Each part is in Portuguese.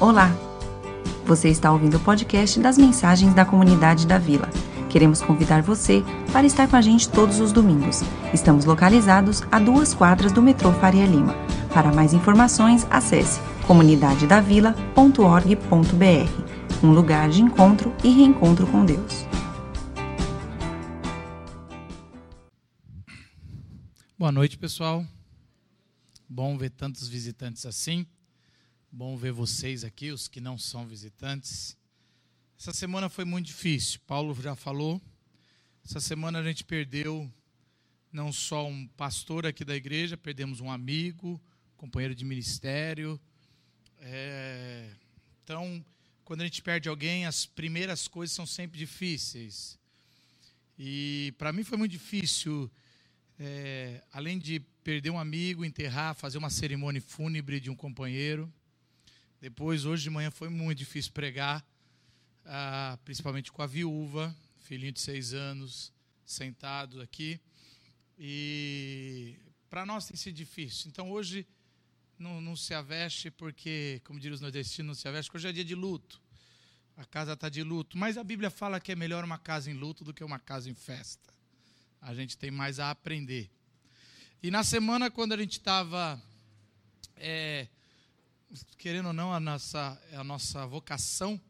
Olá! Você está ouvindo o podcast das mensagens da comunidade da Vila. Queremos convidar você para estar com a gente todos os domingos. Estamos localizados a duas quadras do metrô Faria Lima. Para mais informações, acesse comunidadedavila.org.br um lugar de encontro e reencontro com Deus. Boa noite, pessoal. Bom ver tantos visitantes assim. Bom ver vocês aqui, os que não são visitantes. Essa semana foi muito difícil, Paulo já falou. Essa semana a gente perdeu não só um pastor aqui da igreja, perdemos um amigo, companheiro de ministério. É... Então, quando a gente perde alguém, as primeiras coisas são sempre difíceis. E para mim foi muito difícil, é... além de perder um amigo, enterrar, fazer uma cerimônia fúnebre de um companheiro. Depois, hoje de manhã, foi muito difícil pregar, ah, principalmente com a viúva, filhinho de seis anos, sentado aqui. E para nós tem sido difícil. Então, hoje não, não se aveste, porque, como diria os nordestinos, não se aveste, porque hoje é dia de luto. A casa está de luto. Mas a Bíblia fala que é melhor uma casa em luto do que uma casa em festa. A gente tem mais a aprender. E na semana, quando a gente estava é, querendo ou não, a nossa, a nossa vocação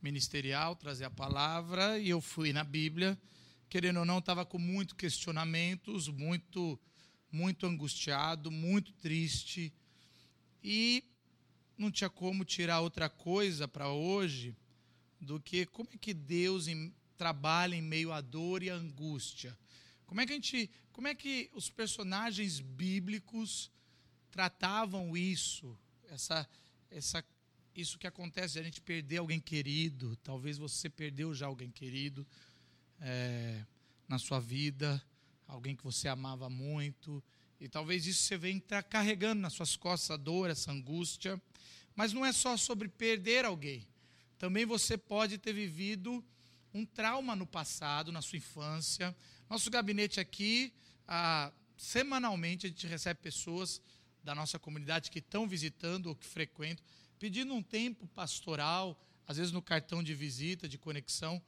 ministerial, trazer a palavra, e eu fui na Bíblia, querendo ou não, estava com muitos questionamentos, muito, muito angustiado, muito triste, e não tinha como tirar outra coisa para hoje do que como é que Deus em, trabalha em meio à dor e à angústia. Como é que a gente, como é que os personagens bíblicos tratavam isso? Essa, essa, isso que acontece, a gente perder alguém querido, talvez você perdeu já alguém querido é, na sua vida, alguém que você amava muito, e talvez isso você venha estar carregando nas suas costas a dor, essa angústia, mas não é só sobre perder alguém, também você pode ter vivido um trauma no passado, na sua infância. Nosso gabinete aqui, ah, semanalmente, a gente recebe pessoas da nossa comunidade que estão visitando ou que frequentam, pedindo um tempo pastoral, às vezes no cartão de visita, de conexão,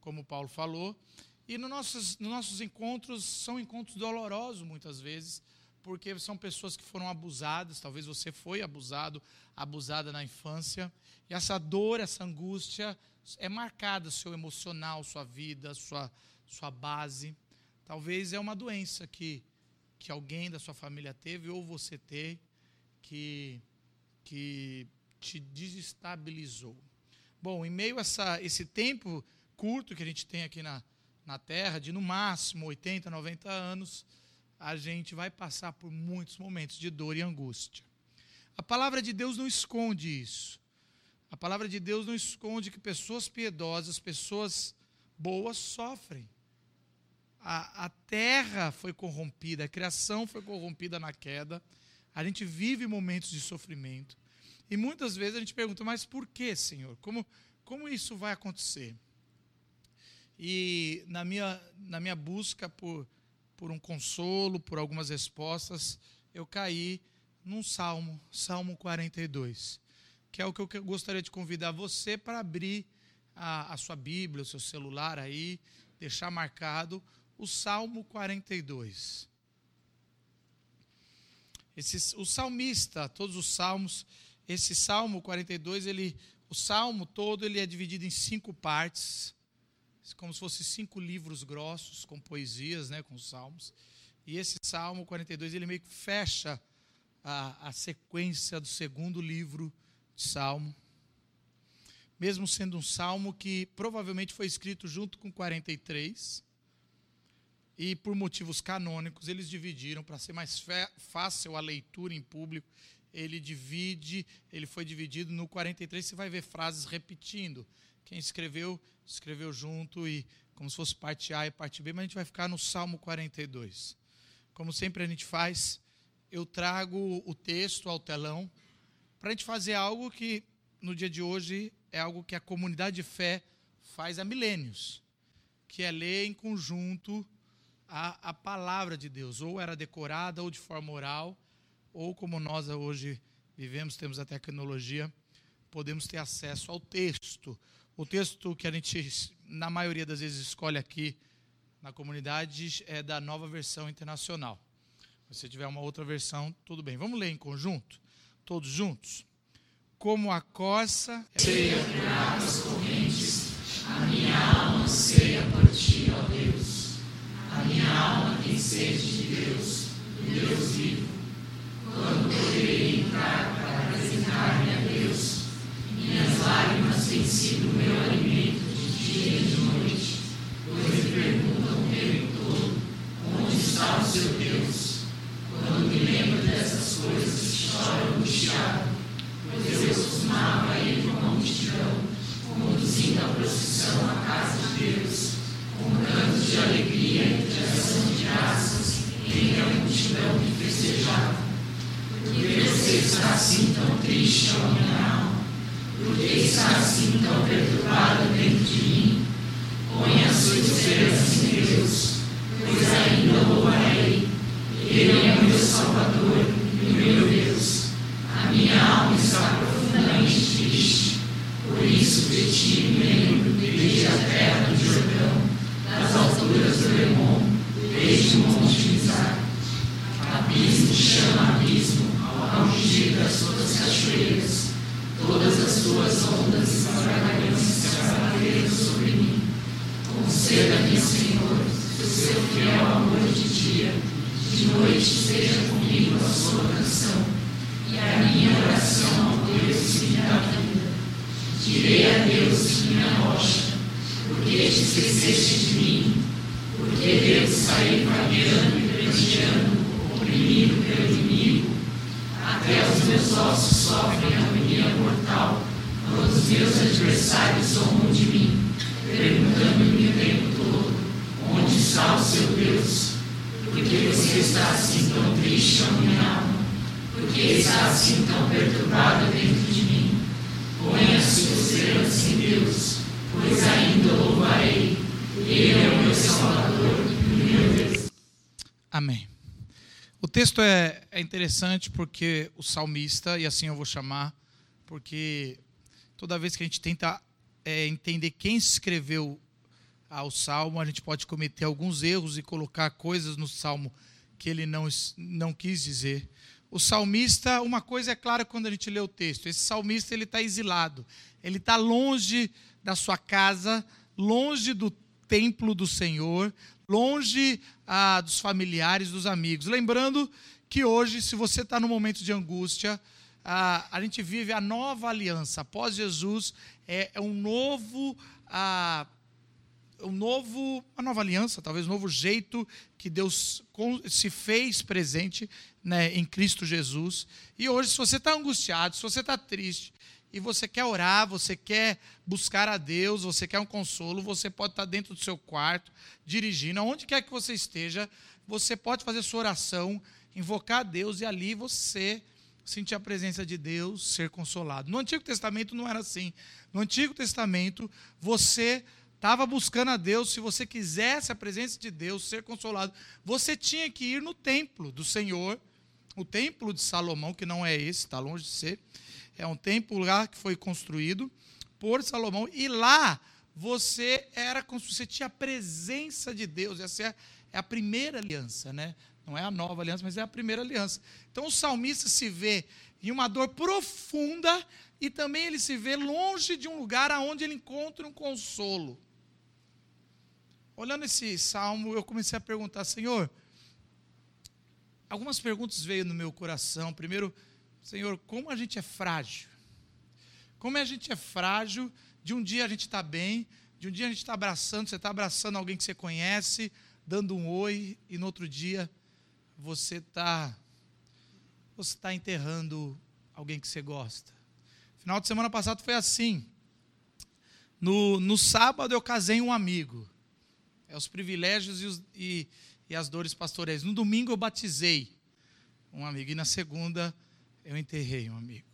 como o Paulo falou. E nos nossos, nos nossos encontros, são encontros dolorosos muitas vezes, porque são pessoas que foram abusadas, talvez você foi abusado, abusada na infância, e essa dor, essa angústia é marcada seu emocional, sua vida, sua sua base. Talvez é uma doença que que alguém da sua família teve ou você teve que, que te desestabilizou. Bom, em meio a essa, esse tempo curto que a gente tem aqui na, na Terra, de no máximo 80, 90 anos, a gente vai passar por muitos momentos de dor e angústia. A palavra de Deus não esconde isso. A palavra de Deus não esconde que pessoas piedosas, pessoas boas sofrem a, a terra foi corrompida, a criação foi corrompida na queda, a gente vive momentos de sofrimento. E muitas vezes a gente pergunta, mas por que, Senhor? Como, como isso vai acontecer? E na minha, na minha busca por, por um consolo, por algumas respostas, eu caí num salmo, Salmo 42, que é o que eu gostaria de convidar você para abrir a, a sua Bíblia, o seu celular aí, deixar marcado o Salmo 42. Esse, o salmista, todos os salmos, esse Salmo 42, ele, o salmo todo ele é dividido em cinco partes, como se fossem cinco livros grossos com poesias, né, com salmos. E esse Salmo 42 ele meio que fecha a, a sequência do segundo livro de Salmo. Mesmo sendo um salmo que provavelmente foi escrito junto com 43 e por motivos canônicos eles dividiram para ser mais fácil a leitura em público. Ele divide, ele foi dividido no 43, você vai ver frases repetindo. Quem escreveu, escreveu junto e como se fosse parte A e parte B, mas a gente vai ficar no Salmo 42. Como sempre a gente faz, eu trago o texto ao telão para a gente fazer algo que no dia de hoje é algo que a comunidade de fé faz há milênios, que é ler em conjunto a, a palavra de Deus, ou era decorada, ou de forma oral, ou como nós hoje vivemos, temos a tecnologia, podemos ter acesso ao texto. O texto que a gente, na maioria das vezes, escolhe aqui na comunidade é da nova versão internacional. Se tiver uma outra versão, tudo bem. Vamos ler em conjunto? Todos juntos? Como a coça. Ceia por águas correntes, a minha alma anseia por ti, ó. A minha alma tem sede de Deus, Deus vivo. Quando poderei entrar para apresentar-me a Deus? Minhas lágrimas têm sido meu alimento de dia e de noite, pois me perguntam o tempo todo: onde está o seu Deus? Quando me lembro dessas coisas, choro angustiado, pois eu costumava ir com a multidão, conduzindo a procissão à casa de Deus, com cantos de alegria está assim tão triste, ó minha alma? Por que está assim tão perturbado dentro de mim? Ponha a sua esperança Conceda-me, Senhor, o seu fiel interessante porque o salmista, e assim eu vou chamar, porque toda vez que a gente tenta é, entender quem escreveu ao salmo, a gente pode cometer alguns erros e colocar coisas no salmo que ele não, não quis dizer. O salmista, uma coisa é clara quando a gente lê o texto: esse salmista ele está exilado, ele está longe da sua casa, longe do templo do Senhor, longe ah, dos familiares, dos amigos. Lembrando que hoje, se você está no momento de angústia, ah, a gente vive a nova aliança. Após Jesus, é, é um novo. Ah, um novo, uma nova aliança, talvez um novo jeito que Deus se fez presente né, em Cristo Jesus. E hoje, se você está angustiado, se você está triste, e você quer orar, você quer buscar a Deus, você quer um consolo, você pode estar dentro do seu quarto, dirigindo, aonde quer que você esteja, você pode fazer sua oração, invocar a Deus e ali você sentir a presença de Deus, ser consolado. No Antigo Testamento não era assim. No Antigo Testamento, você estava buscando a Deus, se você quisesse a presença de Deus, ser consolado, você tinha que ir no templo do Senhor, o templo de Salomão, que não é esse, está longe de ser, é um templo lá que foi construído por Salomão, e lá você era você tinha a presença de Deus, essa é, é a primeira aliança, né? Não é a nova aliança, mas é a primeira aliança. Então o salmista se vê em uma dor profunda e também ele se vê longe de um lugar aonde ele encontra um consolo. Olhando esse salmo, eu comecei a perguntar, Senhor, algumas perguntas veio no meu coração. Primeiro, Senhor, como a gente é frágil? Como a gente é frágil? De um dia a gente está bem, de um dia a gente está abraçando, você está abraçando alguém que você conhece, dando um oi, e no outro dia você está você está enterrando alguém que você gosta. Final de semana passado foi assim. No, no sábado eu casei um amigo. É os privilégios e, os, e, e as dores pastorais. No domingo eu batizei um amigo e na segunda eu enterrei um amigo.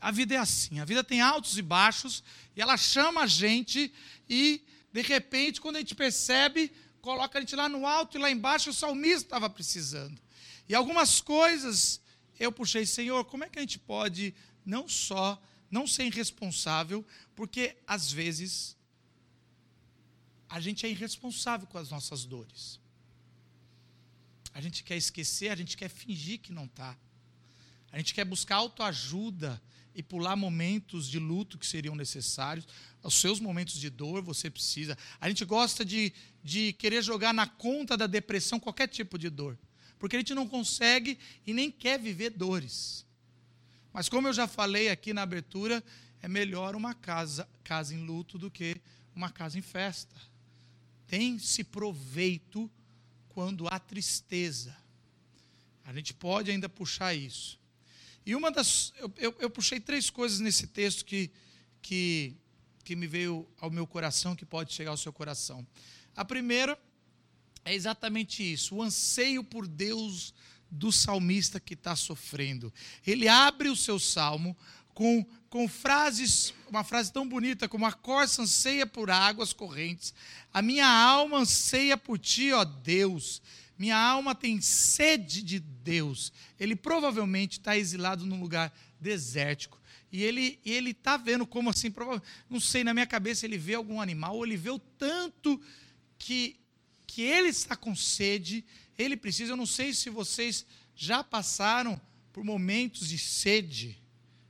A vida é assim, a vida tem altos e baixos e ela chama a gente e de repente quando a gente percebe, coloca a gente lá no alto e lá embaixo o salmista estava precisando. E algumas coisas eu puxei, Senhor, como é que a gente pode não só não ser irresponsável, porque às vezes a gente é irresponsável com as nossas dores. A gente quer esquecer, a gente quer fingir que não está. A gente quer buscar autoajuda e pular momentos de luto que seriam necessários. Os seus momentos de dor você precisa. A gente gosta de, de querer jogar na conta da depressão qualquer tipo de dor. Porque a gente não consegue e nem quer viver dores. Mas como eu já falei aqui na abertura, é melhor uma casa, casa em luto do que uma casa em festa. Tem-se proveito quando há tristeza. A gente pode ainda puxar isso. E uma das. Eu, eu, eu, puxei três coisas nesse texto que, que, que me veio ao meu coração, que pode chegar ao seu coração. A primeira é exatamente isso: o anseio por Deus do salmista que está sofrendo. Ele abre o seu salmo com, com frases, uma frase tão bonita como a corça anseia por águas correntes, a minha alma anseia por ti, ó Deus. Minha alma tem sede de Deus. Ele provavelmente está exilado num lugar desértico. E ele ele está vendo como assim, não sei, na minha cabeça ele vê algum animal, ou ele vê o tanto que, que ele está com sede, ele precisa. Eu não sei se vocês já passaram por momentos de sede.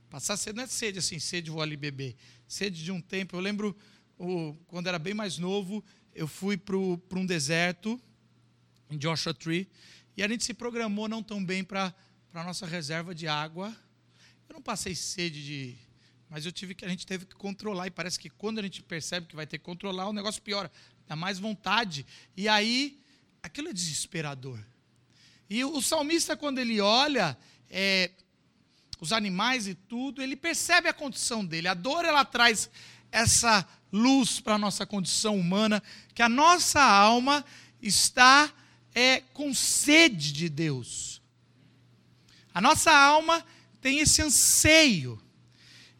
Passar sede não é sede assim, sede vou ali beber. Sede de um tempo. Eu lembro, o, quando era bem mais novo, eu fui para um deserto em Joshua Tree, e a gente se programou não tão bem para a nossa reserva de água. Eu não passei sede de. Mas eu tive que, a gente teve que controlar, e parece que quando a gente percebe que vai ter que controlar, o negócio piora. Dá mais vontade. E aí, aquilo é desesperador. E o, salmista, quando ele olha é, os animais e tudo, ele percebe a condição dele. A dor, ela traz essa luz para a nossa condição humana, que a nossa alma está é com sede de Deus. A nossa alma tem esse anseio.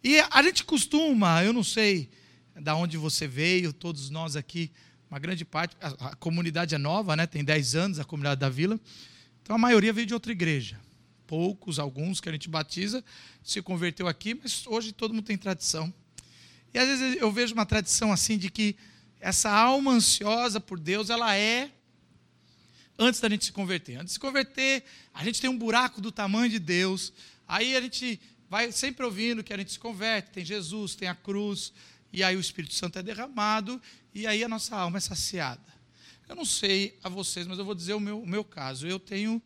E a gente costuma, eu não sei da onde você veio, todos nós aqui, uma grande parte, a, a, comunidade é nova, né? tem 10 anos a comunidade da vila, então a maioria veio de outra igreja. Poucos, alguns que a gente batiza, se converteu aqui, mas hoje todo mundo tem tradição. E às vezes eu vejo uma tradição assim de que essa alma ansiosa por Deus, ela é antes da gente se converter. Antes de se converter, a gente tem um buraco do tamanho de Deus. Aí a gente vai sempre ouvindo que a gente se converte, tem Jesus, tem a cruz, e aí o Espírito Santo é derramado, e aí a nossa alma é saciada. Eu não sei a vocês, mas eu vou dizer o meu, o meu caso. Eu tenho.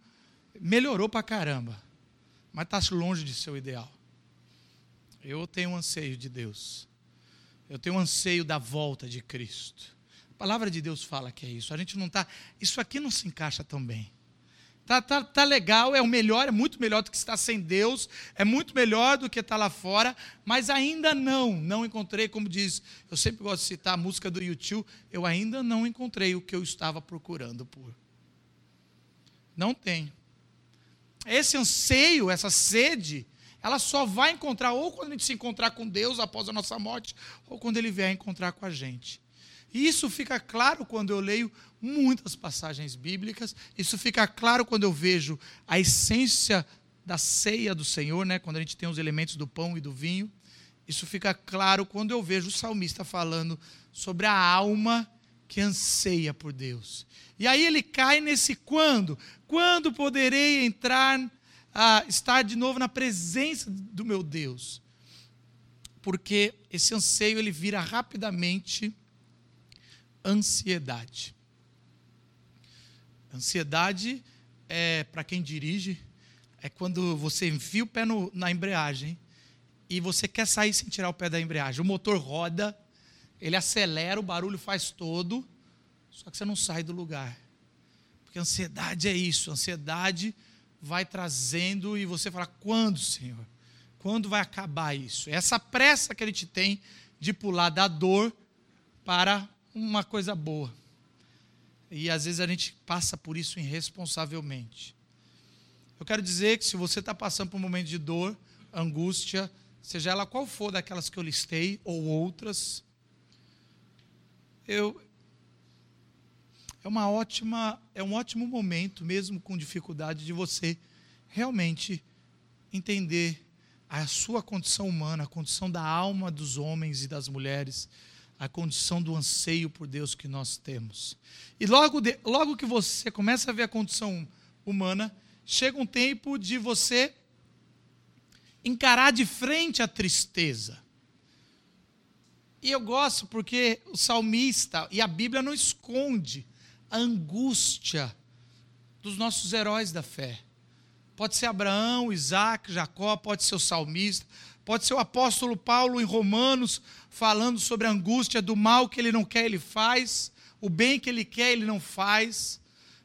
Melhorou pra caramba, mas está longe de ser o ideal. Eu tenho um anseio de Deus. Eu tenho um anseio da volta de Cristo palavra de Deus fala que é isso. A gente não está. Isso aqui não se encaixa tão bem. Tá, tá, tá legal, é o melhor, é muito melhor do que estar sem Deus, é muito melhor do que estar lá fora, mas ainda não, não encontrei, como diz, eu sempre gosto de citar a música do YouTube, eu ainda não encontrei o que eu estava procurando por. Não tem. Esse anseio, essa sede, ela só vai encontrar ou quando a gente se encontrar com Deus após a nossa morte, ou quando ele vier encontrar com a gente. Isso fica claro quando eu leio muitas passagens bíblicas, isso fica claro quando eu vejo a essência da ceia do Senhor, né? quando a gente tem os elementos do pão e do vinho. Isso fica claro quando eu vejo o salmista falando sobre a alma que anseia por Deus. E aí ele cai nesse quando? Quando poderei entrar, a estar de novo na presença do meu Deus? Porque esse anseio ele vira rapidamente ansiedade. Ansiedade é para quem dirige, é quando você enfia o pé no, na embreagem e você quer sair sem tirar o pé da embreagem. O motor roda, ele acelera, o barulho faz todo, só que você não sai do lugar. Porque ansiedade é isso, ansiedade vai trazendo e você fala: quando, Senhor? Quando vai acabar isso? Essa pressa que a gente tem de pular da dor para uma coisa boa. E às vezes a gente passa por isso irresponsavelmente. Eu quero dizer que se você está passando por um momento de dor, angústia, seja ela qual for daquelas que eu listei ou outras, eu é uma ótima, é um ótimo momento, mesmo com dificuldade, de você realmente entender a sua condição humana, a condição da alma dos homens e das mulheres, a condição do anseio por Deus que nós temos. E logo, de, logo que você começa a ver a condição humana, chega um tempo de você encarar de frente a tristeza. E eu gosto porque o salmista e a Bíblia não esconde a angústia dos nossos heróis da fé. Pode ser Abraão, Isaac, Jacó, pode ser o salmista, pode ser o apóstolo Paulo em Romanos, falando sobre a angústia do mal que ele não quer, ele faz, o bem que ele quer, ele não faz.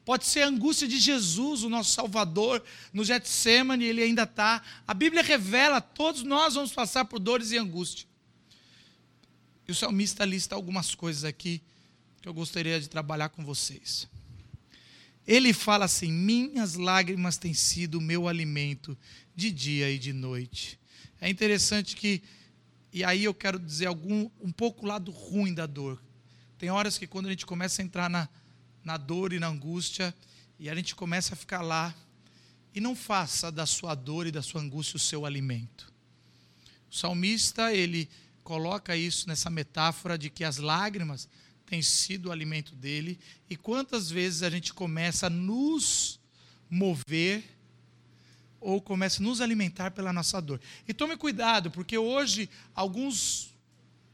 Pode ser a angústia de Jesus, o nosso Salvador, no Getsemane, ele ainda está. A Bíblia revela, todos nós vamos passar por dores e angústia. E o salmista lista algumas coisas aqui que eu gostaria de trabalhar com vocês. Ele fala assim: Minhas lágrimas têm sido meu alimento de dia e de noite. É interessante que, e aí eu quero dizer algum, um pouco o lado ruim da dor. Tem horas que quando a gente começa a entrar na, na dor e na angústia, e a gente começa a ficar lá, e não faça da sua dor e da sua angústia o seu alimento. O salmista, ele coloca isso nessa metáfora de que as lágrimas têm sido o alimento dele, e quantas vezes a gente começa a nos mover ou começa a nos alimentar pela nossa dor. E tome cuidado, porque hoje alguns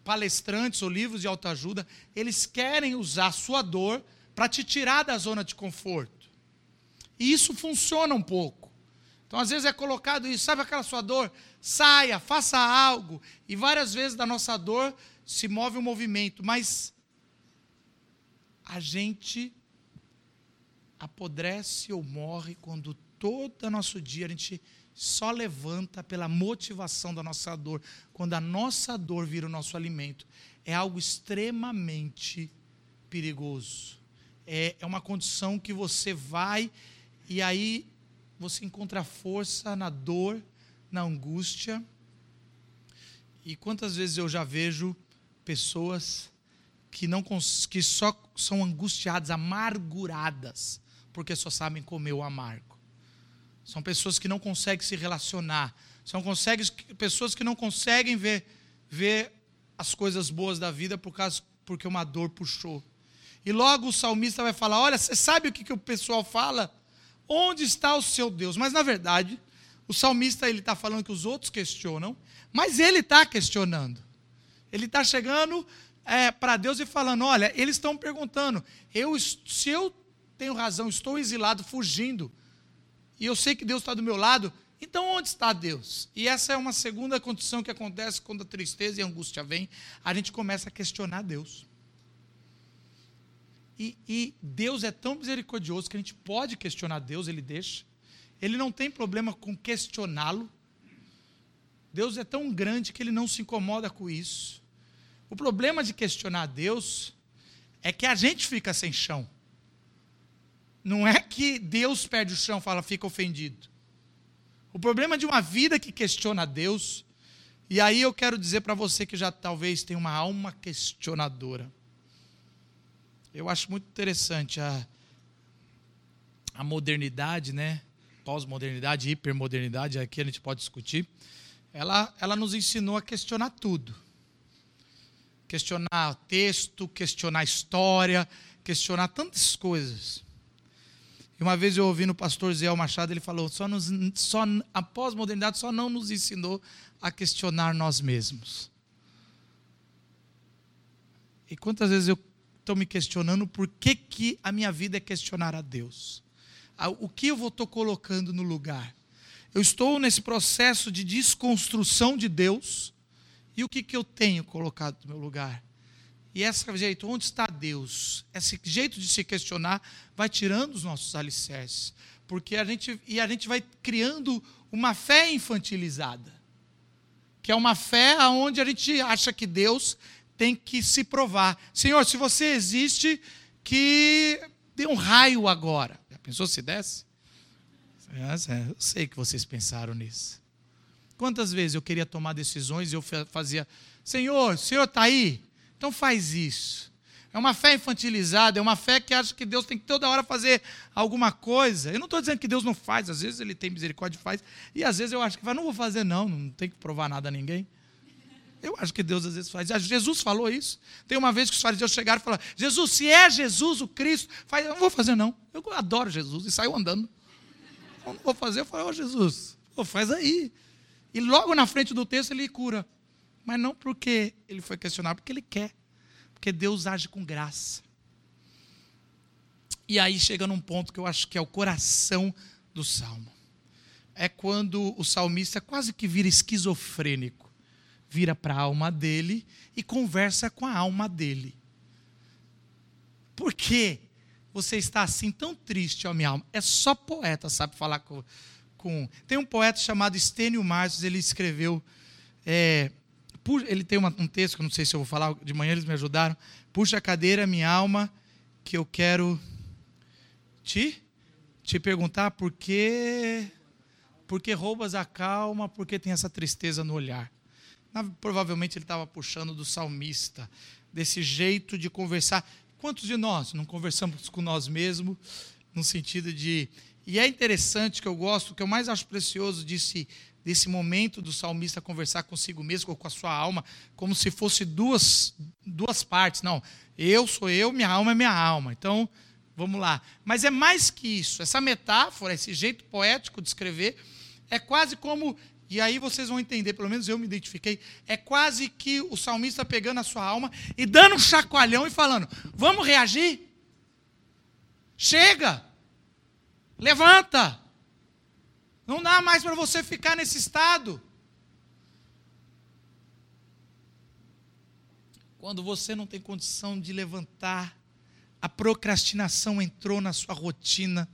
palestrantes ou livros de autoajuda, eles querem usar a sua dor para te tirar da zona de conforto. E isso funciona um pouco. Então, às vezes é colocado isso, sabe aquela sua dor? Saia, faça algo. E várias vezes da nossa dor se move um movimento, mas a gente apodrece ou morre quando todo nosso dia a gente só levanta pela motivação da nossa dor. Quando a nossa dor vira o nosso alimento, é algo extremamente perigoso é, é uma condição que você vai e aí você encontra força na dor, na angústia. E quantas vezes eu já vejo pessoas que não que só são angustiadas, amarguradas, porque só sabem comer o amargo. São pessoas que não conseguem se relacionar, são conseguem, pessoas que não conseguem ver, ver as coisas boas da vida por causa porque uma dor puxou. E logo o salmista vai falar: Olha, você sabe o que, que o pessoal fala? Onde está o seu Deus? Mas na verdade, o salmista ele está falando que os outros questionam, mas ele está questionando. Ele está chegando é, para Deus e falando: Olha, eles estão perguntando, eu, se eu tenho razão, estou exilado, fugindo, e eu sei que Deus está do meu lado, então onde está Deus? E essa é uma segunda condição que acontece quando a tristeza e a angústia vem, a gente começa a questionar Deus. E, e, Deus é tão misericordioso que a gente pode questionar Deus, Ele deixa. Ele não tem problema com questioná-lo. Deus é tão grande que Ele não se incomoda com isso. O problema de questionar Deus é que a gente fica sem chão. Não é que Deus perde o chão, fala, fica ofendido. O problema de uma vida que questiona Deus, e aí eu quero dizer para você que já talvez tem uma alma questionadora eu acho muito interessante a, a modernidade, né? Pós-modernidade, hipermodernidade, aqui a gente pode discutir. Ela, ela nos ensinou a questionar tudo. Questionar texto, questionar história, questionar tantas coisas. E uma vez eu ouvi no pastor Zé Machado, ele falou: só, nos, só a pós-modernidade só não nos ensinou a questionar nós mesmos. E quantas vezes eu estou me questionando por que, que a minha vida é questionar a Deus. O que eu estou colocando no lugar? Eu estou nesse processo de desconstrução de Deus e o que, que eu tenho colocado no meu lugar? E esse jeito, onde está Deus? Esse jeito de se questionar vai tirando os nossos alicerces. Porque a gente, e a gente vai criando uma fé infantilizada. Que é uma fé onde a gente acha que Deus tem que se provar. Senhor, se você existe, que dê um raio agora. Já pensou se desse? É, eu sei que vocês pensaram nisso. Quantas vezes eu queria tomar decisões e eu fazia, Senhor, o Senhor está aí? Então faz isso. É uma fé infantilizada, é uma fé que acha que Deus tem que toda hora fazer alguma coisa. Eu não estou dizendo que Deus não faz, às vezes ele tem misericórdia e faz, e às vezes eu acho que vai, não vou fazer não, não tem que provar nada a ninguém. Eu acho que Deus às vezes faz. Jesus falou isso. Tem uma vez que os fariseus chegaram e falaram: Jesus, se é Jesus o Cristo, faz. Eu não vou fazer, não. Eu adoro Jesus. E saiu andando. Eu não vou fazer. Eu falei: Ó oh, Jesus, oh, faz aí. E logo na frente do texto ele cura. Mas não porque ele foi questionado, porque ele quer. Porque Deus age com graça. E aí chega num ponto que eu acho que é o coração do salmo. É quando o salmista quase que vira esquizofrênico vira para a alma dele e conversa com a alma dele. Por que você está assim tão triste, ó minha alma? É só poeta, sabe falar com. Com... Tem um poeta chamado Estênio Marques, ele escreveu. É, ele tem um texto que eu não sei se eu vou falar, de manhã eles me ajudaram. Puxa a cadeira, minha alma, que eu quero te, te perguntar por que, por que roubas a calma, por que tem essa tristeza no olhar. Provavelmente ele estava puxando do salmista, desse jeito de conversar. Quantos de nós não conversamos com nós mesmos, no sentido de. E é interessante que eu gosto, que eu mais acho precioso desse, desse momento do salmista conversar consigo mesmo, ou com a sua alma, como se fosse duas, duas partes. Não, eu sou eu, minha alma é minha alma. Então, vamos lá. Mas é mais que isso. Essa metáfora, esse jeito poético de escrever, é quase como e aí vocês vão entender, pelo menos eu me identifiquei, é quase que o salmista pegando a sua alma e dando um chacoalhão e falando: Vamos reagir? Chega! Levanta! Não dá mais para você ficar nesse estado. Quando você não tem condição de levantar, a procrastinação entrou na sua rotina,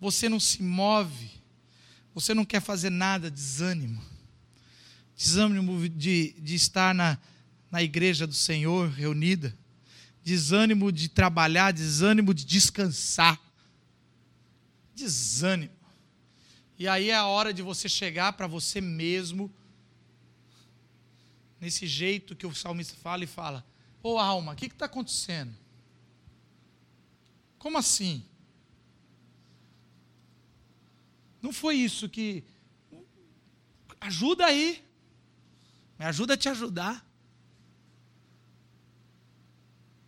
você não se move você não quer fazer nada, desânimo. Desânimo de, de estar na, na igreja do Senhor reunida. Desânimo de trabalhar, desânimo de descansar. Desânimo. E aí é a hora de você chegar para você mesmo, nesse jeito que o salmista fala e fala: Ô oh, alma, o que está acontecendo? Como assim? Não foi isso que. Ajuda aí. Me ajuda a te ajudar.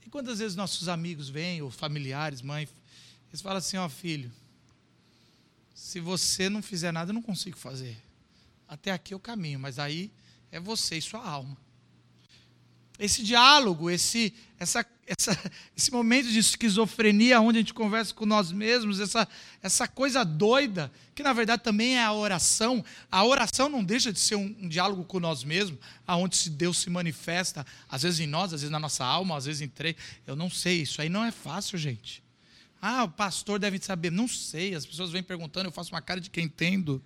E quantas vezes nossos amigos vêm, ou familiares, mãe, eles falam assim: ó, oh, filho, se você não fizer nada, eu não consigo fazer. Até aqui é o caminho, mas aí é você e sua alma. Esse diálogo, esse, essa, essa, esse momento de esquizofrenia, onde a gente conversa com nós mesmos, essa, essa coisa doida, que na verdade também é a oração. A oração não deixa de ser um, um diálogo com nós mesmos, aonde Deus se manifesta, às vezes em nós, às vezes na nossa alma, às vezes em três. Eu não sei, isso aí não é fácil, gente. Ah, o pastor deve saber. Não sei, as pessoas vêm perguntando, eu faço uma cara de quem entendo.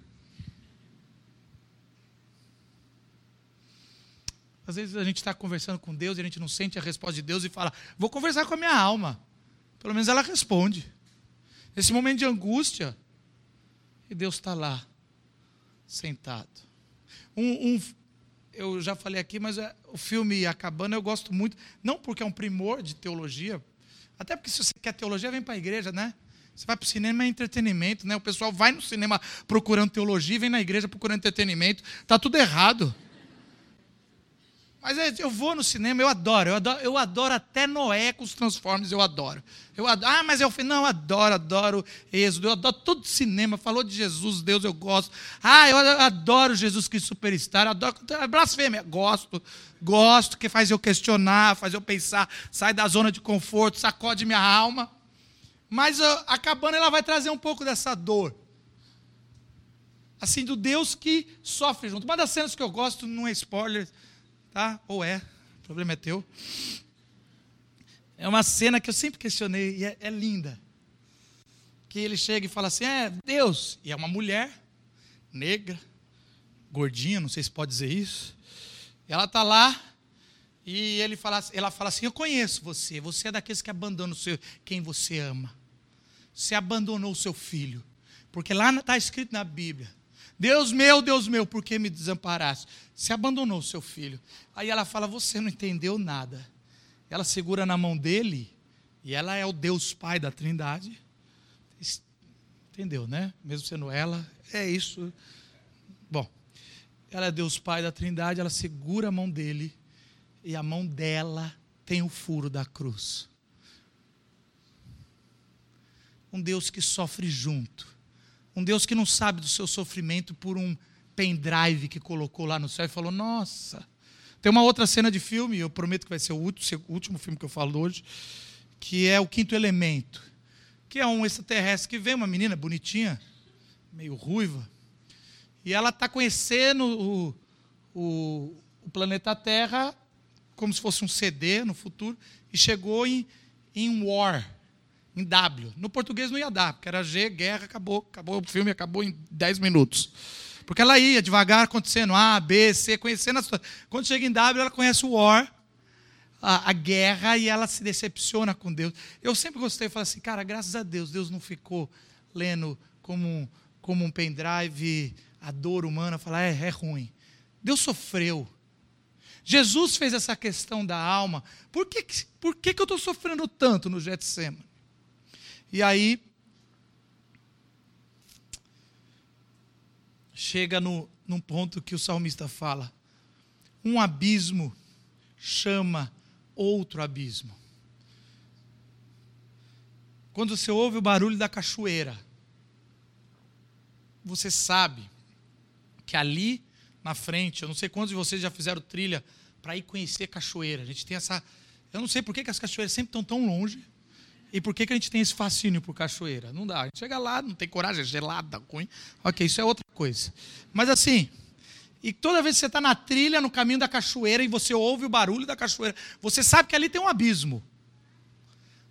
Às vezes a gente está conversando com Deus e a gente não sente a resposta de Deus e fala: Vou conversar com a minha alma. Pelo menos ela responde. Nesse momento de angústia, e Deus está lá, sentado. Um, um, eu já falei aqui, mas é, o filme Acabando eu gosto muito, não porque é um primor de teologia, até porque se você quer teologia, vem para a igreja, né? Você vai para o cinema é entretenimento, né? O pessoal vai no cinema procurando teologia vem na igreja procurando entretenimento. Está tudo errado. Mas é, eu vou no cinema, eu adoro, eu adoro, eu adoro até Noé com os Transformers, eu adoro. Eu adoro ah, mas eu não, eu adoro, adoro Êxodo, eu adoro todo cinema, falou de Jesus, Deus, eu gosto. Ah, eu adoro Jesus Cristo Superstar, adoro blasfêmia, gosto, gosto, que faz eu questionar, faz eu pensar, sai da zona de conforto, sacode minha alma. Mas acabando, ela vai trazer um pouco dessa dor. Assim, do Deus que sofre junto. Uma das cenas que eu gosto, não é spoiler, Tá? Ou é, o problema é teu. É uma cena que eu sempre questionei e é, é linda. Que ele chega e fala assim: É, Deus. E é uma mulher negra, gordinha, não sei se pode dizer isso. Ela está lá e ele fala, ela fala assim: Eu conheço você. Você é daqueles que abandonam seu, quem você ama. Você abandonou o seu filho. Porque lá está escrito na Bíblia Deus meu, Deus meu, por que me desamparaste? Se abandonou o seu filho. Aí ela fala: Você não entendeu nada. ela segura na mão dele, e ela é o Deus Pai da Trindade. Entendeu, né? Mesmo sendo ela, é isso. Bom, ela é Deus Pai da Trindade, ela segura a mão dele, e a mão dela tem o furo da cruz. Um Deus que sofre junto. Um Deus que não sabe do seu sofrimento por um pendrive que colocou lá no céu e falou: Nossa. Tem uma outra cena de filme, eu prometo que vai ser o último filme que eu falo hoje, que é O Quinto Elemento, que é um extraterrestre que vem, uma menina bonitinha, meio ruiva, e ela está conhecendo o, o, o, planeta Terra como se fosse um CD no futuro, e chegou em, em War, em W. No português não ia dar, porque era G, guerra, acabou, acabou o filme, acabou em 10 minutos. Porque ela ia devagar acontecendo A, B, C, conhecendo as Quando chega em W, ela conhece o War, a, a, guerra, e ela se decepciona com Deus. Eu sempre gostei, falei assim, cara, graças a Deus, Deus não ficou lendo como, como um pendrive a dor humana, falar, é, é ruim. Deus sofreu. Jesus fez essa questão da alma. Por que, por que, que eu estou sofrendo tanto no Getsemane? E aí, chega no, num ponto que o salmista fala: um abismo chama outro abismo. Quando você ouve o barulho da cachoeira, você sabe que ali na frente, eu não sei quantos de vocês já fizeram trilha para ir conhecer cachoeira. A gente tem essa. Eu não sei por que, que as cachoeiras sempre estão tão longe. E por que, que a gente tem esse fascínio por cachoeira? Não dá. A gente chega lá, não tem coragem, é gelada, ruim. Ok, isso é outra coisa. Mas assim, e toda vez que você está na trilha, no caminho da cachoeira, e você ouve o barulho da cachoeira, você sabe que ali tem um abismo.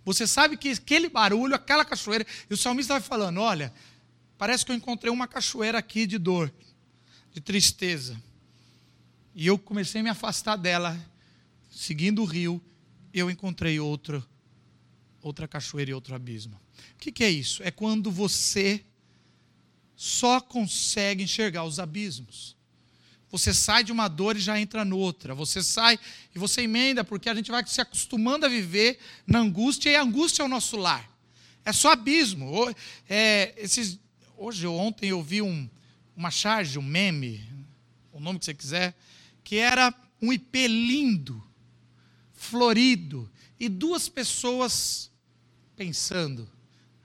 Você sabe que aquele barulho, aquela cachoeira, e o salmista vai falando: olha, parece que eu encontrei uma cachoeira aqui de dor, de tristeza. E eu comecei a me afastar dela, seguindo o rio, eu encontrei outro outra cachoeira e outro abismo. O que, que é isso? É quando você só consegue enxergar os abismos. Você sai de uma dor e já entra noutra. Você sai e você emenda, porque a gente vai se acostumando a viver na angústia, e a angústia é o nosso lar. É só abismo. É, esses, hoje ou ontem eu vi um, uma charge, um meme, o nome que você quiser, que era um IP lindo, florido, e duas pessoas pensando.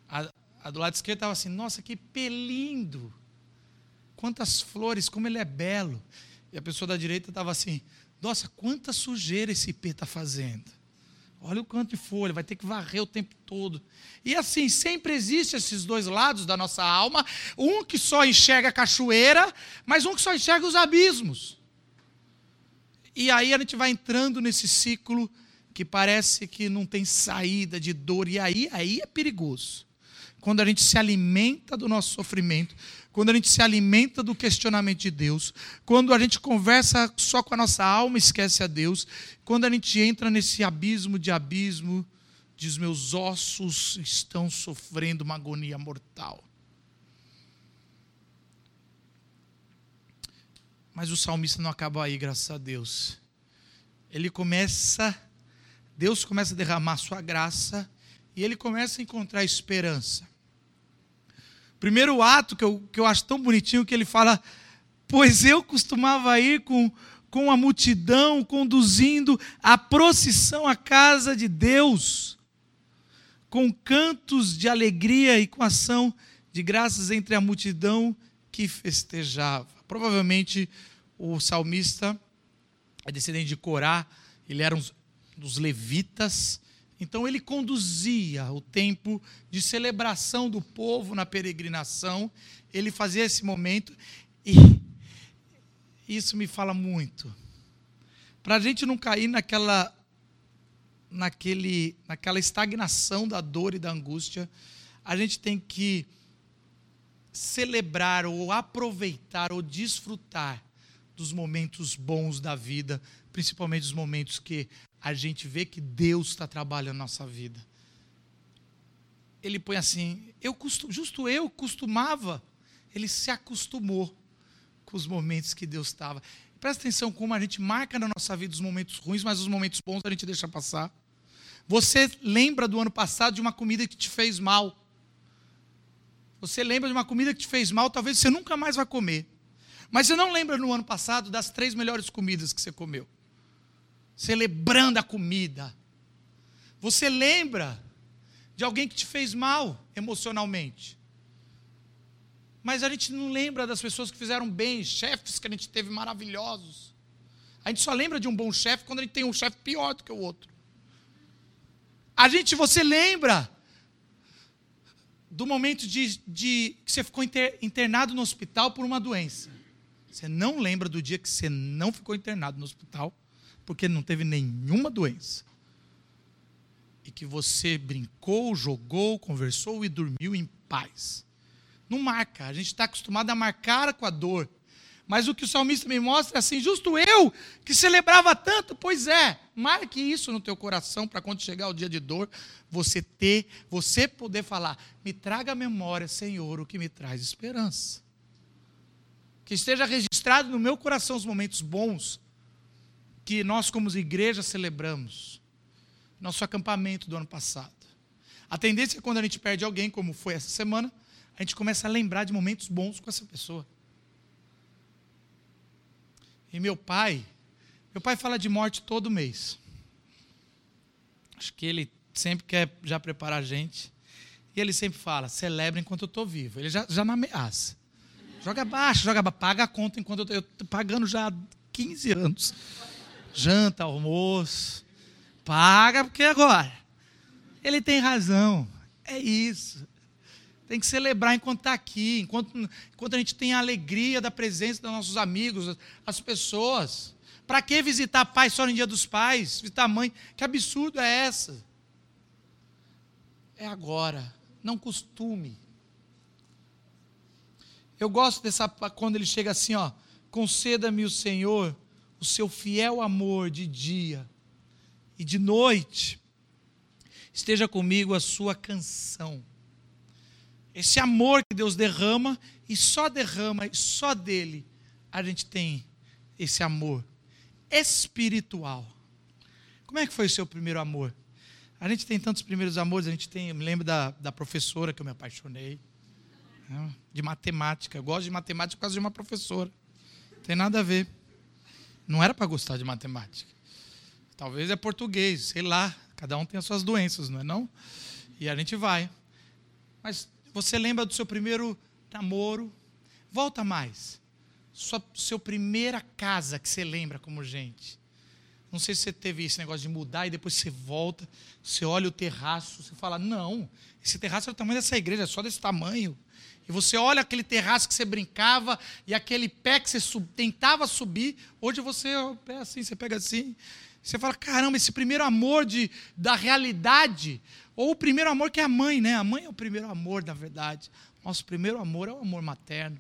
A, a do lado esquerdo estava assim: nossa, que pelindo! Quantas flores, como ele é belo. E a pessoa da direita estava assim: nossa, quanta sujeira esse IP está fazendo. Olha o quanto de folha, vai ter que varrer o tempo todo. E assim, sempre existe esses dois lados da nossa alma: um que só enxerga a cachoeira, mas um que só enxerga os abismos. E aí a gente vai entrando nesse ciclo que parece que não tem saída de dor, e aí, aí é perigoso. Quando a gente se alimenta do nosso sofrimento, quando a gente se alimenta do questionamento de Deus, quando a gente conversa só com a nossa alma e esquece a Deus, quando a gente entra nesse abismo de abismo, diz: meus ossos estão sofrendo uma agonia mortal. Mas o salmista não acaba aí, graças a Deus. Ele começa Deus começa a derramar sua graça e ele começa a encontrar esperança. Primeiro ato que eu, que eu acho tão bonitinho que ele fala: Pois eu costumava ir com, com a multidão conduzindo a procissão à casa de Deus, com cantos de alegria e com ação de graças entre a multidão que festejava. Provavelmente o salmista é descendente de Corá, ele era um, dos levitas. Então ele conduzia o tempo de celebração do povo na peregrinação. Ele fazia esse momento e isso me fala muito. Para a gente não cair naquela, naquele, naquela estagnação da dor e da angústia, a gente tem que celebrar ou aproveitar ou desfrutar dos momentos bons da vida, principalmente os momentos que a gente vê que Deus está trabalhando na nossa vida. Ele põe assim, eu justo eu costumava, ele se acostumou com os momentos que Deus estava. Presta atenção como a gente marca na nossa vida os momentos ruins, mas os momentos bons a gente deixa passar. Você lembra do ano passado de uma comida que te fez mal. Você lembra de uma comida que te fez mal, talvez você nunca mais vai comer. Mas você não lembra no ano passado das três melhores comidas que você comeu. Celebrando a comida. Você lembra de alguém que te fez mal emocionalmente. Mas a gente não lembra das pessoas que fizeram bem, chefes que a gente teve maravilhosos. A gente só lembra de um bom chefe quando a gente tem um chefe pior do que o outro. A gente, você lembra do momento de, de que você ficou inter, internado no hospital por uma doença. Você não lembra do dia que você não ficou internado no hospital porque não teve nenhuma doença. E que você brincou, jogou, conversou e dormiu em paz. Não marca. A gente está acostumado a marcar com a dor. Mas o que o salmista me mostra é assim: justo eu que celebrava tanto, pois é, marque isso no teu coração para quando chegar o dia de dor, você ter, você poder falar: me traga memória, Senhor, o que me traz esperança. Que esteja registrado no meu coração os momentos bons que nós, como igreja, celebramos. Nosso acampamento do ano passado. A tendência é quando a gente perde alguém, como foi essa semana, a gente começa a lembrar de momentos bons com essa pessoa. E meu pai, meu pai fala de morte todo mês. Acho que ele sempre quer já preparar a gente. E ele sempre fala: celebra enquanto eu estou vivo. Ele já, já não ameaça. Joga baixo, joga baixo, paga a conta enquanto eu estou pagando já há 15 anos. Janta, almoço. Paga, porque agora. Ele tem razão. É isso. Tem que celebrar enquanto está aqui, enquanto, enquanto a gente tem a alegria da presença dos nossos amigos, as pessoas. Para que visitar pai só no dia dos pais? Visitar mãe? Que absurdo é essa? É agora. Não costume. Eu gosto dessa quando ele chega assim, ó, conceda-me o Senhor o seu fiel amor de dia e de noite. Esteja comigo a sua canção. Esse amor que Deus derrama e só derrama e só dele a gente tem esse amor espiritual. Como é que foi o seu primeiro amor? A gente tem tantos primeiros amores, a gente tem, eu me lembro da, da professora que eu me apaixonei, né, de matemática. Eu gosto de matemática por causa de uma professora. Não tem nada a ver. Não era para gostar de matemática. Talvez é português, sei lá. Cada um tem as suas doenças, não é não? E a gente vai. Mas você lembra do seu primeiro namoro? Volta mais. Sua seu primeira casa que você lembra como gente. Não sei se você teve esse negócio de mudar e depois você volta, você olha o terraço, você fala: não, esse terraço é o tamanho dessa igreja, é só desse tamanho. E você olha aquele terraço que você brincava e aquele pé que você sub, tentava subir, hoje você pé assim, você pega assim. Você fala: caramba, esse primeiro amor de, da realidade ou o primeiro amor que é a mãe, né? A mãe é o primeiro amor, na verdade. Nosso primeiro amor é o amor materno.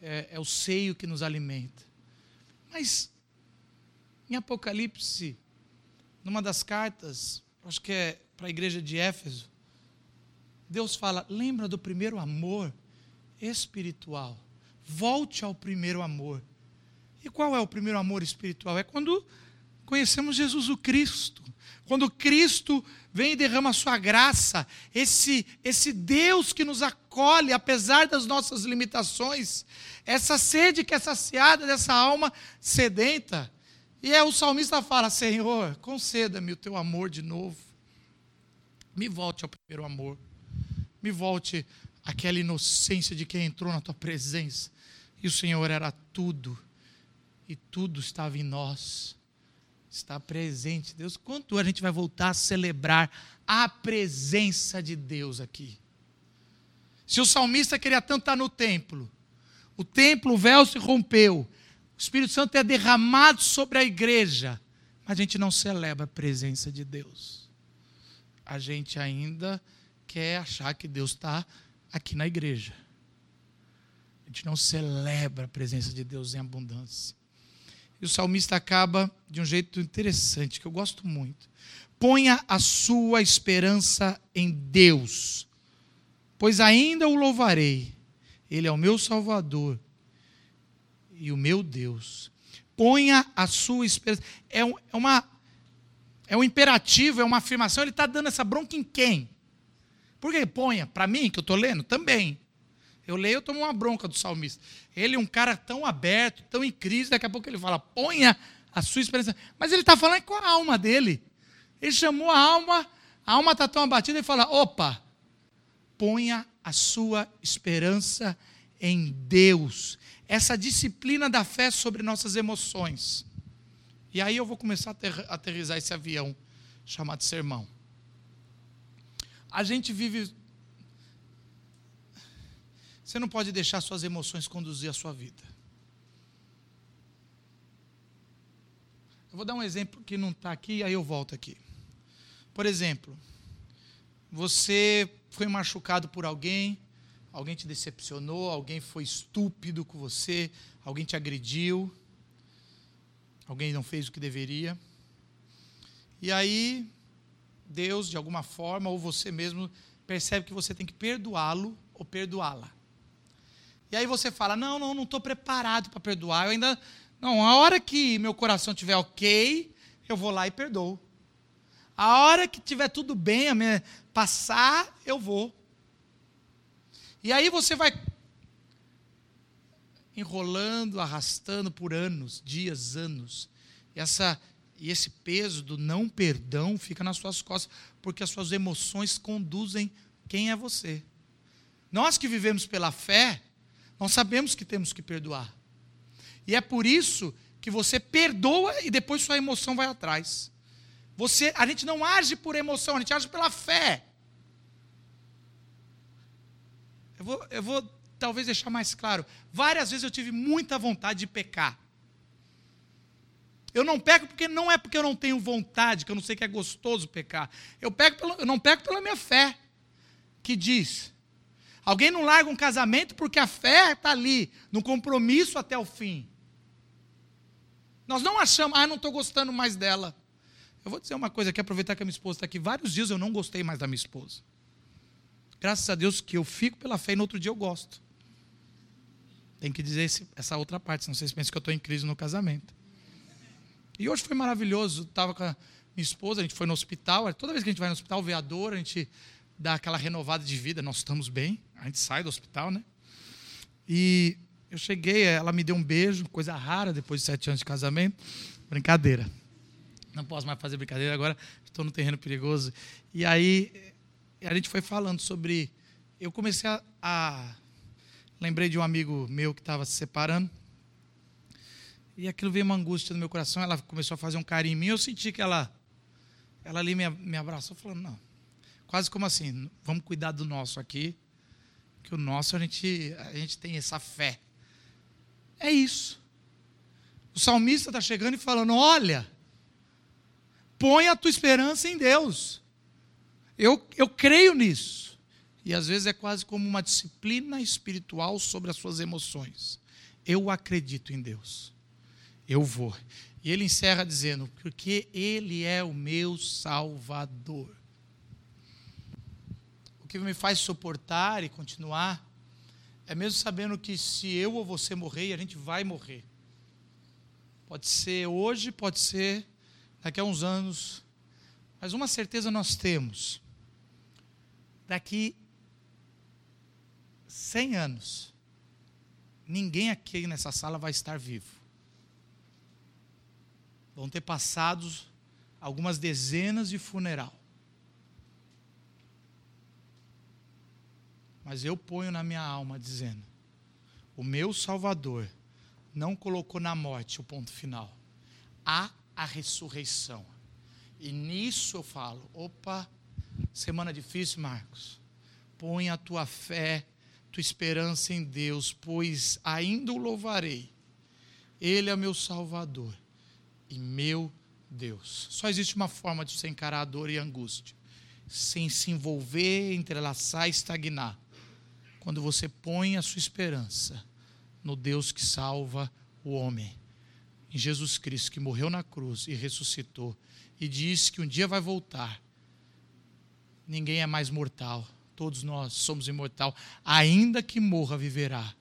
É, é o seio que nos alimenta. Mas, em Apocalipse, numa das cartas, acho que é para a igreja de Éfeso, Deus fala: lembra do primeiro amor espiritual. Volte ao primeiro amor. E qual é o primeiro amor espiritual? É quando conhecemos Jesus o Cristo. Quando Cristo vem e derrama a sua graça, esse, esse Deus que nos acolhe, apesar das nossas limitações, essa sede que é saciada dessa alma sedenta. E é o salmista fala: Senhor, conceda-me o teu amor de novo. Me volte ao primeiro amor. Me volte àquela inocência de quem entrou na tua presença. E o Senhor era tudo, e tudo estava em nós está presente. Deus, quanto a gente vai voltar a celebrar a presença de Deus aqui? Se o salmista queria tanto estar no templo, o templo, o véu se rompeu, o Espírito Santo é derramado sobre a igreja, mas a gente não celebra a presença de Deus. A gente ainda quer achar que Deus está aqui na igreja. A gente não celebra a presença de Deus em abundância. E o salmista acaba de um jeito interessante, que eu gosto muito. Ponha a sua esperança em Deus, pois ainda o louvarei. Ele é o meu Salvador e o meu Deus. Ponha a sua esperança. É, é uma, É um imperativo, é uma afirmação. Ele está dando essa bronca em quem? Por que ponha? Para mim, que eu estou lendo? Também. Eu leio, eu tomo uma bronca do salmista. Ele é um cara tão aberto, tão em crise, daqui a pouco ele fala, ponha a sua esperança. Mas ele está falando com a alma dele. Ele chamou a alma, a alma está tão abatida, ele fala, opa, ponha a sua esperança em Deus. Essa disciplina da fé sobre nossas emoções. E aí eu vou começar a aterrizar esse avião chamado sermão. A gente vive você não pode deixar suas emoções conduzir a sua vida. Eu vou dar um exemplo que não está aqui, aí eu volto aqui. Por exemplo, você foi machucado por alguém, alguém te decepcionou, alguém foi estúpido com você, alguém te agrediu, alguém não fez o que deveria. E aí, Deus, de alguma forma, ou você mesmo, percebe que você tem que perdoá-lo ou perdoá-la. E aí você fala: não, não, não estou preparado para perdoar. Eu ainda. Não, a hora que meu coração estiver ok, eu vou lá e perdoo. A hora que tiver tudo bem, a minha, passar, eu vou. E aí você vai enrolando, arrastando por anos, dias, anos. E, essa, e esse peso do não perdão fica nas suas costas, porque as suas emoções conduzem quem é você. Nós que vivemos pela fé, nós sabemos que temos que perdoar. E é por isso que você perdoa e depois sua emoção vai atrás. Você, a gente não age por emoção, a gente age pela fé. Eu vou, eu vou talvez deixar mais claro. Várias vezes eu tive muita vontade de pecar. Eu não peco porque não é porque eu não tenho vontade, que eu não sei que é gostoso pecar. Eu, pego pelo, eu não peco pela minha fé, que diz: Alguém não larga um casamento porque a fé está ali, no compromisso até o fim. Nós não achamos, ah, não estou gostando mais dela. Eu vou dizer uma coisa aqui, aproveitar que a minha esposa está aqui. Vários dias eu não gostei mais da minha esposa. Graças a Deus que eu fico pela fé e no outro dia eu gosto. Tem que dizer esse, essa outra parte, senão vocês pensam que eu estou em crise no casamento. E hoje foi maravilhoso. Estava com a minha esposa, a gente foi no hospital. Toda vez que a gente vai no hospital, vê a dor, a gente dá aquela renovada de vida. Nós estamos bem, a gente sai do hospital, né? E eu cheguei, ela me deu um beijo, coisa rara depois de sete anos de casamento. Brincadeira. Não posso mais fazer brincadeira agora, estou no terreno perigoso. E aí a gente foi falando sobre. Eu comecei a. a lembrei de um amigo meu que estava se separando. E aquilo veio uma angústia no meu coração. Ela começou a fazer um carinho em mim. Eu senti que ela, ela ali me, me abraçou, falando: Não, quase como assim, vamos cuidar do nosso aqui que o nosso a gente, a gente tem essa fé. É isso. O salmista está chegando e falando: olha, põe a tua esperança em Deus. Eu, eu creio nisso. E às vezes é quase como uma disciplina espiritual sobre as suas emoções. Eu acredito em Deus. Eu vou. E ele encerra dizendo: porque Ele é o meu Salvador que me faz suportar e continuar é mesmo sabendo que se eu ou você morrer, a gente vai morrer. Pode ser hoje, pode ser daqui a uns anos, mas uma certeza nós temos: daqui 100 anos, ninguém aqui nessa sala vai estar vivo. Vão ter passado algumas dezenas de funeral. Mas eu ponho na minha alma dizendo: o meu Salvador não colocou na morte o ponto final. Há a ressurreição. E nisso eu falo: opa, semana difícil, Marcos. Põe a tua fé, tua esperança em Deus, pois ainda o louvarei. Ele é meu Salvador e meu Deus. Só existe uma forma de você encarar a dor e a angústia: sem se envolver, entrelaçar estagnar quando você põe a sua esperança no Deus que salva o homem, em Jesus Cristo, que morreu na cruz e ressuscitou, e disse que um dia vai voltar. Ninguém é mais mortal, todos nós somos imortal, ainda que morra, viverá,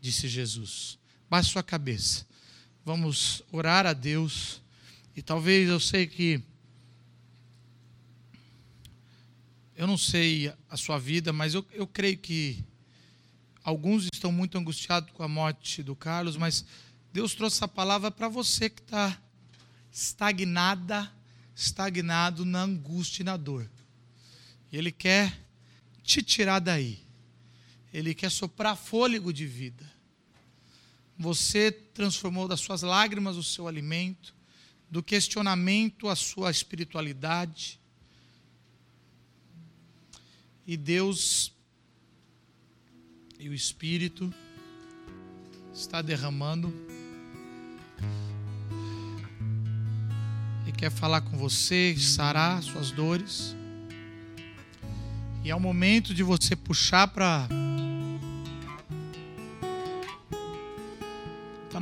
disse Jesus. Baixe sua cabeça, vamos orar a Deus, e talvez eu sei que eu não sei a sua vida, mas eu, eu creio que alguns estão muito angustiados com a morte do Carlos, mas Deus trouxe essa palavra para você que está estagnada, estagnado na angústia e na dor. Ele quer te tirar daí. Ele quer soprar fôlego de vida. Você transformou das suas lágrimas o seu alimento, do questionamento a sua espiritualidade. E Deus e o Espírito está derramando. Ele quer falar com você, sarar suas dores. E é o momento de você puxar para.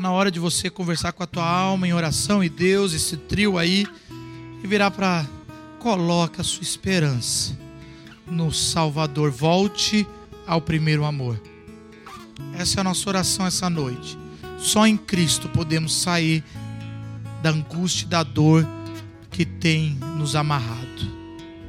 Na hora de você conversar com a tua alma em oração e Deus, esse trio aí, e virar para. Coloca a sua esperança no Salvador. Volte ao primeiro amor. Essa é a nossa oração essa noite. Só em Cristo podemos sair da angústia e da dor que tem nos amarrado.